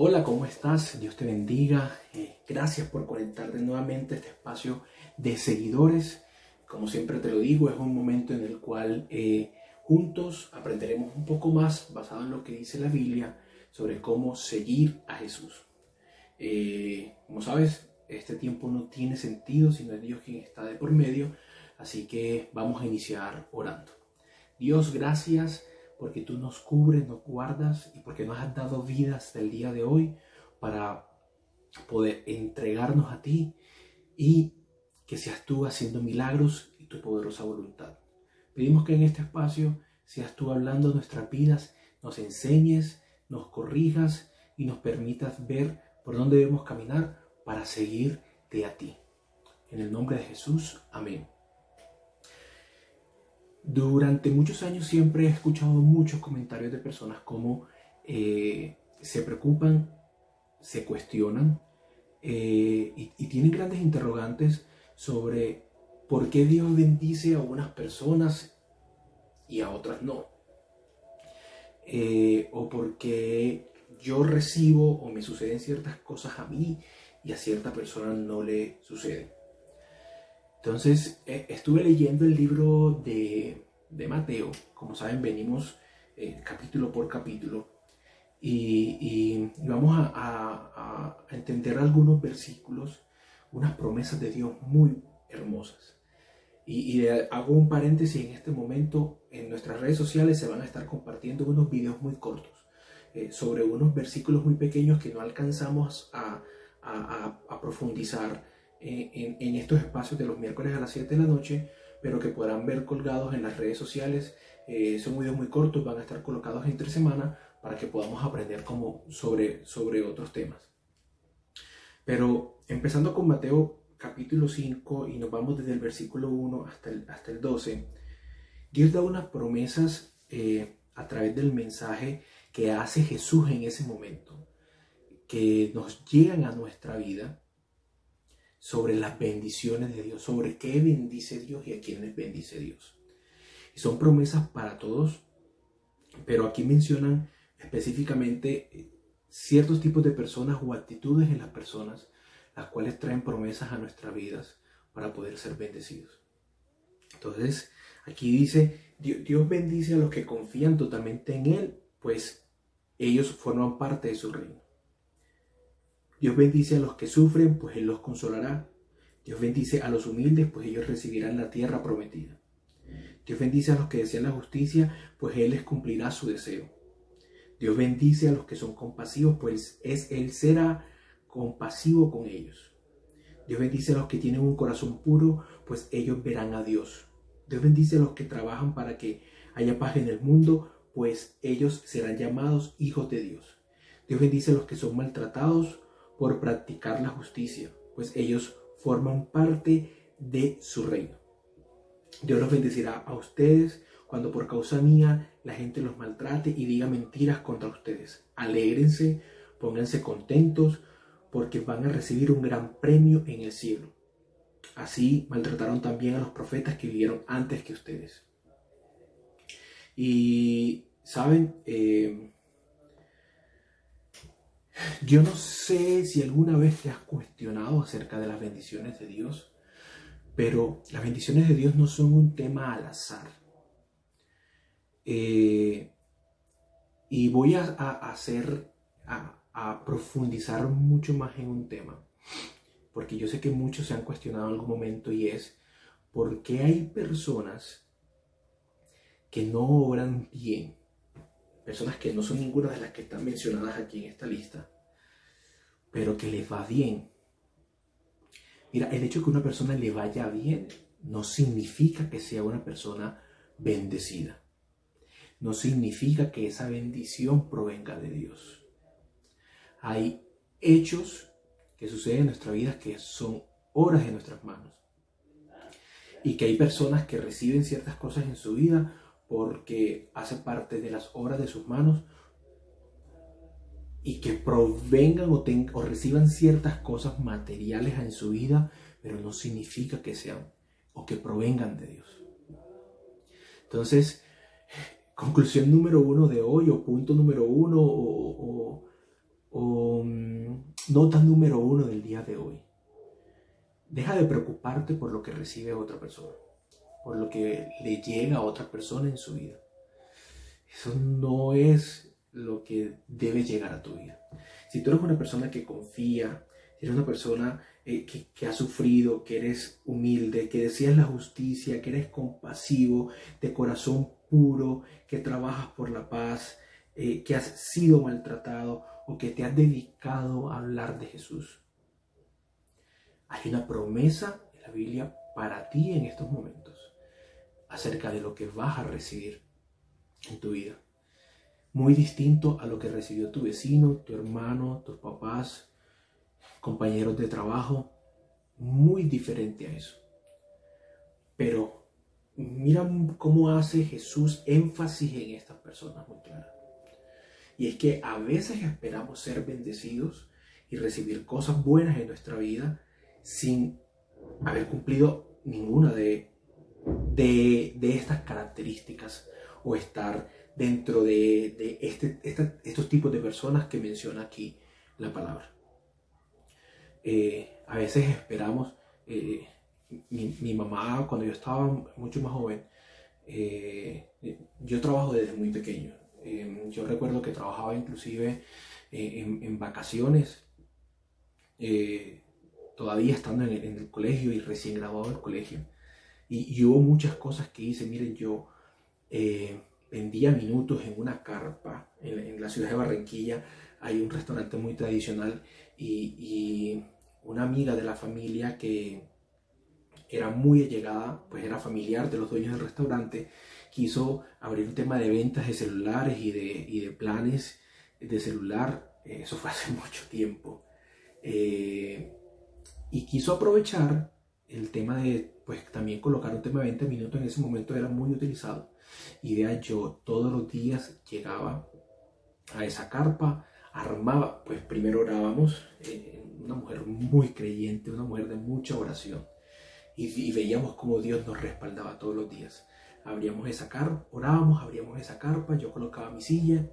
Hola, ¿cómo estás? Dios te bendiga. Eh, gracias por conectarte nuevamente a este espacio de seguidores. Como siempre te lo digo, es un momento en el cual eh, juntos aprenderemos un poco más, basado en lo que dice la Biblia, sobre cómo seguir a Jesús. Eh, como sabes, este tiempo no tiene sentido si no es Dios quien está de por medio, así que vamos a iniciar orando. Dios, gracias porque tú nos cubres, nos guardas y porque nos has dado vidas del día de hoy para poder entregarnos a ti y que seas tú haciendo milagros y tu poderosa voluntad. Pedimos que en este espacio seas tú hablando nuestras vidas, nos enseñes, nos corrijas y nos permitas ver por dónde debemos caminar para seguirte a ti. En el nombre de Jesús, amén. Durante muchos años siempre he escuchado muchos comentarios de personas como eh, se preocupan, se cuestionan eh, y, tienen grandes interrogantes sobre por qué Dios bendice a unas personas y a otras no. Eh, o por qué yo recibo o me suceden ciertas cosas a mí y a cierta persona no le suceden. Entonces, eh, estuve leyendo el libro de, Mateo, como saben, venimos eh, capítulo por capítulo, y, vamos a, entender algunos versículos, unas promesas de Dios muy hermosas. Y, hago un paréntesis en este momento, en nuestras redes sociales se van a estar compartiendo unos videos muy cortos eh, sobre unos versículos muy pequeños que no alcanzamos a, profundizar en, estos espacios de los miércoles a las 7 de la noche, pero que podrán ver colgados en las redes sociales. Eh, son videos muy cortos, van a estar colocados entre semana para que podamos aprender como sobre, sobre otros temas. Pero empezando con Mateo capítulo 5 y nos vamos desde el versículo 1 hasta el, hasta el 12, Dios da unas promesas eh, a través del mensaje que hace Jesús en ese momento, que nos llegan a nuestra vida sobre las bendiciones de Dios, sobre qué bendice Dios y a quiénes bendice Dios. Y son promesas para todos, pero aquí mencionan específicamente eh, ciertos tipos de personas o actitudes en las personas, las cuales traen promesas a nuestras vidas para poder ser bendecidos. Entonces, aquí dice, Dios bendice a los que confían totalmente en Él, pues ellos forman parte de su reino. Dios bendice a los que sufren, pues Él los consolará. Dios bendice a los humildes, pues ellos recibirán la tierra prometida. Dios bendice a los que desean la justicia, pues Él les cumplirá su deseo. Dios bendice a los que son compasivos, pues es Él será compasivo con ellos. Dios bendice a los que tienen un corazón puro, pues ellos verán a Dios. Dios bendice a los que trabajan para que haya paz en el mundo, pues ellos serán llamados hijos de Dios. Dios bendice a los que son maltratados, por practicar la justicia, pues ellos forman parte de su reino. Dios los bendecirá a ustedes cuando por causa mía la gente los maltrate y diga mentiras contra ustedes. Alégrense, pónganse contentos, porque van a recibir un gran premio en el cielo. Así maltrataron también a los profetas que vivieron antes que ustedes. Y, ¿saben? Eh, yo no sé si alguna vez te has cuestionado acerca de las bendiciones de Dios, pero las bendiciones de Dios no son un tema al azar. Eh, y voy a, hacer, a, a, profundizar mucho más en un tema, porque yo sé que muchos se han cuestionado en algún momento y es, ¿por qué hay personas que no obran bien? personas que no son ninguna de las que están mencionadas aquí en esta lista, pero que les va bien. Mira, el hecho de que una persona le vaya bien no significa que sea una persona bendecida. No significa que esa bendición provenga de Dios. Hay hechos que suceden en nuestra vida que son obras de nuestras manos. Y que hay personas que reciben ciertas cosas en su vida porque hace parte de las obras de sus manos y que provengan o, reciban ciertas cosas materiales en su vida, pero no significa que sean o que provengan de Dios. Entonces, conclusión número uno de hoy, o punto número uno, o, o mm, nota número uno del día de hoy. Deja de preocuparte por lo que recibe otra persona, por lo que le llega a otra persona en su vida. Eso no es lo que debe llegar a tu vida. Si tú eres una persona que confía, si eres una persona eh, que, ha sufrido, que eres humilde, que deseas la justicia, que eres compasivo, de corazón puro, que trabajas por la paz, eh, que has sido maltratado o que te has dedicado a hablar de Jesús. Hay una promesa en la Biblia para ti en estos momentos acerca de lo que vas a recibir en tu vida. Muy distinto a lo que recibió tu vecino, tu hermano, tus papás, compañeros de trabajo. Muy diferente a eso. Pero mira cómo hace Jesús énfasis en estas personas muy claras. Y es que a veces esperamos ser bendecidos y recibir cosas buenas en nuestra vida sin haber cumplido ninguna de, de, estas características o estar dentro de, este, estos tipos de personas que menciona aquí la palabra. Eh, a veces esperamos, eh, mi, mamá cuando yo estaba mucho más joven, eh, yo trabajo desde muy pequeño, Em, yo recuerdo que trabajaba inclusive en, vacaciones, todavía estando en el, colegio y recién graduado del colegio. Y, hubo muchas cosas que hice. Miren, yo vendía minutos en una carpa en, la ciudad de Barranquilla. Hay un restaurante muy tradicional y, y una amiga de la familia que era muy allegada, pues era familiar de los dueños del restaurante quiso abrir un tema de ventas de celulares y de, de planes de celular, eso fue hace mucho tiempo, eh, y quiso aprovechar el tema de, pues también colocar un tema de 20 minutos en ese momento era muy utilizado. Y vea, yo todos los días llegaba a esa carpa, armaba, pues primero orábamos, eh, una mujer muy creyente, una mujer de mucha oración, y, veíamos cómo Dios nos respaldaba todos los días abríamos esa carpa, orábamos, abríamos esa carpa, yo colocaba mi silla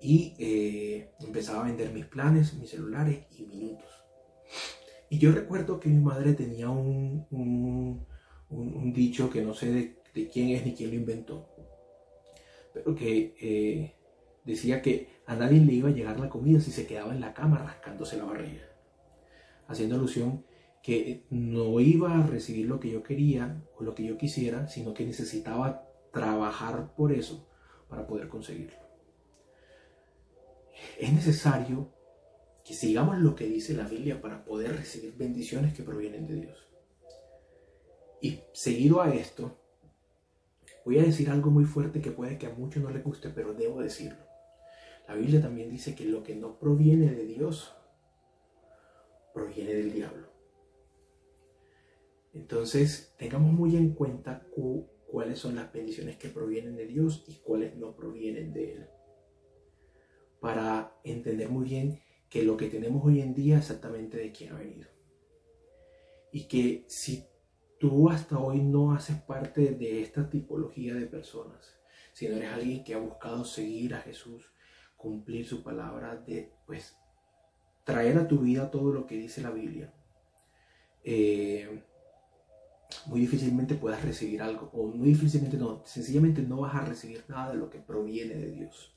y eh, empezaba a vender mis planes, mis celulares y minutos. Y yo recuerdo que mi madre tenía un, un, dicho que no sé de, quién es ni quién lo inventó, pero que eh, decía que a nadie le iba a llegar la comida si se quedaba en la cama rascándose la barriga, haciendo alusión que no iba a recibir lo que yo quería o lo que yo quisiera, sino que necesitaba trabajar por eso para poder conseguirlo. Es necesario que sigamos lo que dice la Biblia para poder recibir bendiciones que provienen de Dios. Y seguido a esto, voy a decir algo muy fuerte que puede que a muchos no les guste, pero debo decirlo. La Biblia también dice que lo que no proviene de Dios proviene del diablo. Entonces, tengamos muy en cuenta cuáles son las bendiciones que provienen de Dios y cuáles no provienen de Él. Para entender muy bien que lo que tenemos hoy en día exactamente de quién ha venido. Y que si tú hasta hoy no haces parte de esta tipología de personas, si no eres alguien que ha buscado seguir a Jesús, cumplir su palabra, de pues traer a tu vida todo lo que dice la Biblia, eh, muy difícilmente puedas recibir algo, o muy difícilmente no, sencillamente no vas a recibir nada de lo que proviene de Dios.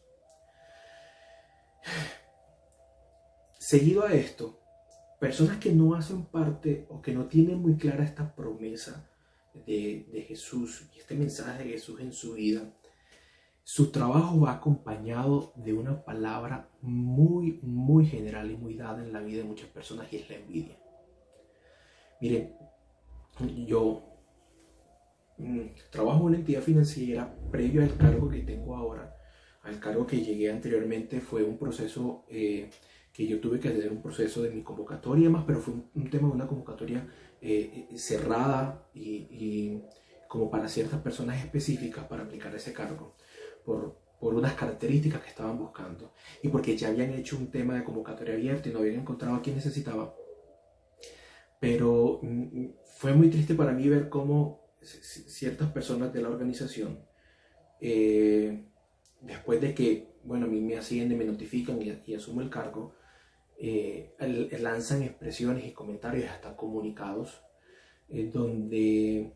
Seguido a esto, personas que no hacen parte o que no tienen muy clara esta promesa de, de Jesús y este mensaje de Jesús en su vida, su trabajo va acompañado de una palabra muy, muy general y muy dada en la vida de muchas personas y es la envidia. Miren, yo mm, trabajo en una entidad financiera previo al cargo que tengo ahora. Al cargo que llegué anteriormente fue un proceso eh, que yo tuve que hacer un proceso de mi convocatoria más, pero fue un, tema de una convocatoria eh, eh, cerrada y, como para ciertas personas específicas para aplicar ese cargo, por, por unas características que estaban buscando y porque ya habían hecho un tema de convocatoria abierta y no habían encontrado a quien necesitaba. Pero mm, fue muy triste para mí ver cómo ciertas personas de la organización, eh, después de que bueno, a mí me ascienden, me notifican y, asumo el cargo, eh, lanzan expresiones y comentarios, hasta comunicados, donde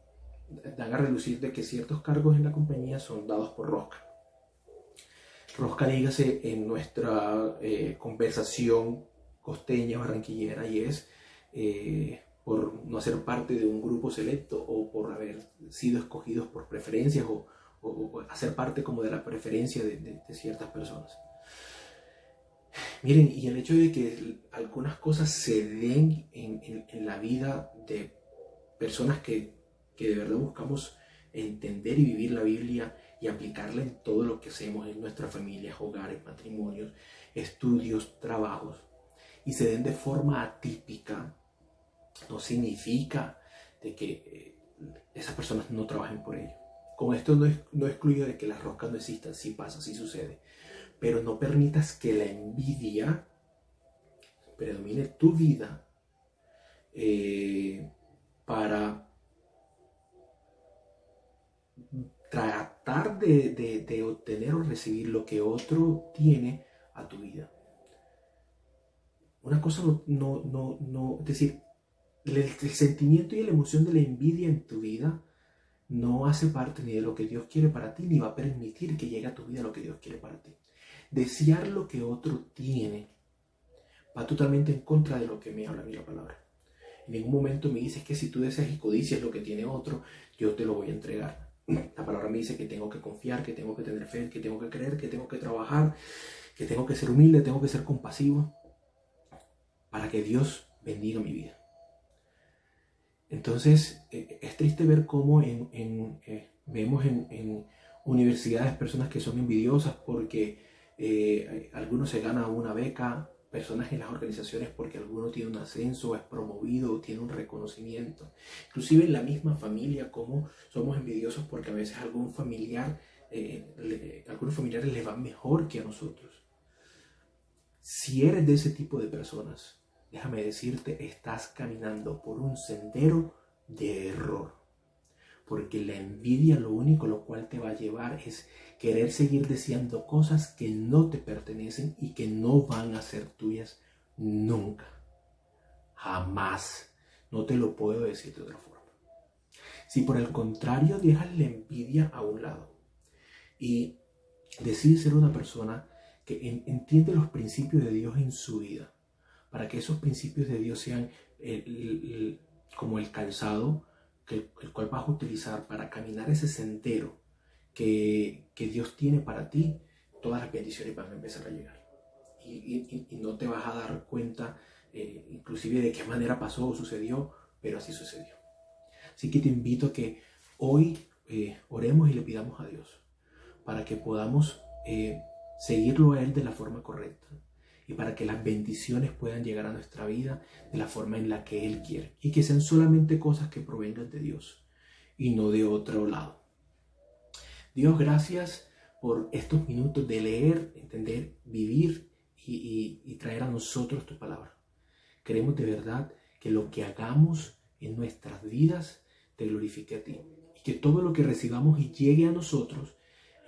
dan a relucir de que ciertos cargos en la compañía son dados por rosca. Rosca, dígase, en nuestra eh, conversación costeña, barranquillera, y es eh, por no ser parte de un grupo selecto o por haber sido escogidos por preferencias o, hacer parte como de la preferencia de, ciertas personas. Miren, y el hecho de que algunas cosas se den en, la vida de personas que, que de verdad buscamos entender y vivir la Biblia y aplicarla en todo lo que hacemos en nuestras familias, hogares, matrimonios, estudios, trabajos, y se den de forma atípica, no significa de que eh, esas personas no trabajen por ello. Con esto no, no excluyo de que las roscas no existan, sí pasa, sí sucede, pero no permitas que la envidia predomine tu vida eh, para tratar de, obtener o recibir lo que otro tiene a tu vida. Una cosa no, no, no, no es decir, el, sentimiento y la emoción de la envidia en tu vida no hace parte ni de lo que Dios quiere para ti, ni va a permitir que llegue a tu vida lo que Dios quiere para ti. Desear lo que otro tiene va totalmente en contra de lo que me habla mi la palabra. En ningún momento me dices que si tú deseas y codicias lo que tiene otro, yo te lo voy a entregar. La palabra me dice que tengo que confiar, que tengo que tener fe, que tengo que creer, que tengo que trabajar, que tengo que ser humilde, tengo que ser compasivo para que Dios bendiga mi vida. Entonces, eh, es triste ver cómo en, eh, vemos en, universidades personas que son envidiosas porque eh, algunos se ganan una beca personas en las organizaciones porque alguno tiene un ascenso, es promovido, tiene un reconocimiento. Inclusive en la misma familia, como somos envidiosos porque a veces algún familiar, eh, algunos familiares les van mejor que a nosotros. Si eres de ese tipo de personas, déjame decirte, estás caminando por un sendero de error porque la envidia lo único lo cual te va a llevar es querer seguir deseando cosas que no te pertenecen y que no van a ser tuyas nunca. Jamás. No te lo puedo decir de otra forma. Si por el contrario dejas la envidia a un lado y decides ser una persona que entiende los principios de Dios en su vida, para que esos principios de Dios sean como el calzado que, el cual vas a utilizar para caminar ese sendero que, que, Dios tiene para ti, todas las bendiciones van a empezar a llegar. Y, y, no te vas a dar cuenta eh, inclusive de qué manera pasó o sucedió, pero así sucedió. Así que te invito a que hoy eh, oremos y le pidamos a Dios para que podamos eh, seguirlo a Él de la forma correcta y para que las bendiciones puedan llegar a nuestra vida de la forma en la que Él quiere y que sean solamente cosas que provengan de Dios y no de otro lado. Dios, gracias por estos minutos de leer, entender, vivir y, traer a nosotros tu palabra. Queremos de verdad que lo que hagamos en nuestras vidas te glorifique a ti y que todo lo que recibamos y llegue a nosotros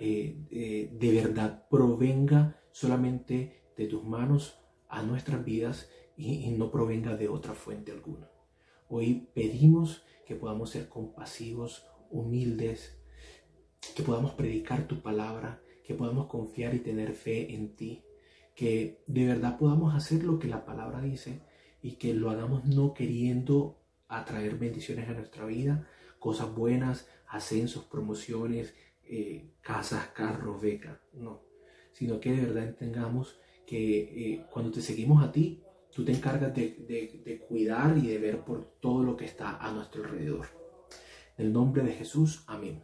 eh, eh, de verdad provenga solamente de tus manos a nuestras vidas y, no provenga de otra fuente alguna. Hoy pedimos que podamos ser compasivos, humildes, que podamos predicar tu palabra, que podamos confiar y tener fe en ti, que de verdad podamos hacer lo que la palabra dice y que lo hagamos no queriendo atraer bendiciones a nuestra vida, cosas buenas, ascensos, promociones, eh, casas, carros, becas, no, sino que de verdad tengamos que eh, cuando te seguimos a ti, tú te encargas de, cuidar y de ver por todo lo que está a nuestro alrededor. En el nombre de Jesús, amén.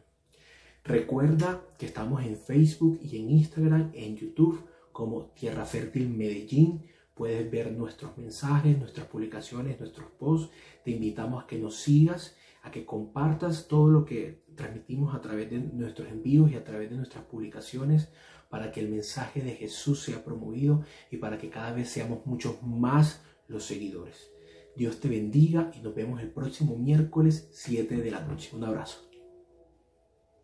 Recuerda que estamos en Facebook y en Instagram, en YouTube como Tierra Fértil Medellín. Puedes ver nuestros mensajes, nuestras publicaciones, nuestros posts. Te invitamos a que nos sigas, a que compartas todo lo que transmitimos a través de nuestros envíos y a través de nuestras publicaciones para que el mensaje de Jesús sea promovido y para que cada vez seamos muchos más los seguidores. Dios te bendiga y nos vemos el próximo miércoles 7 de la noche. Un abrazo.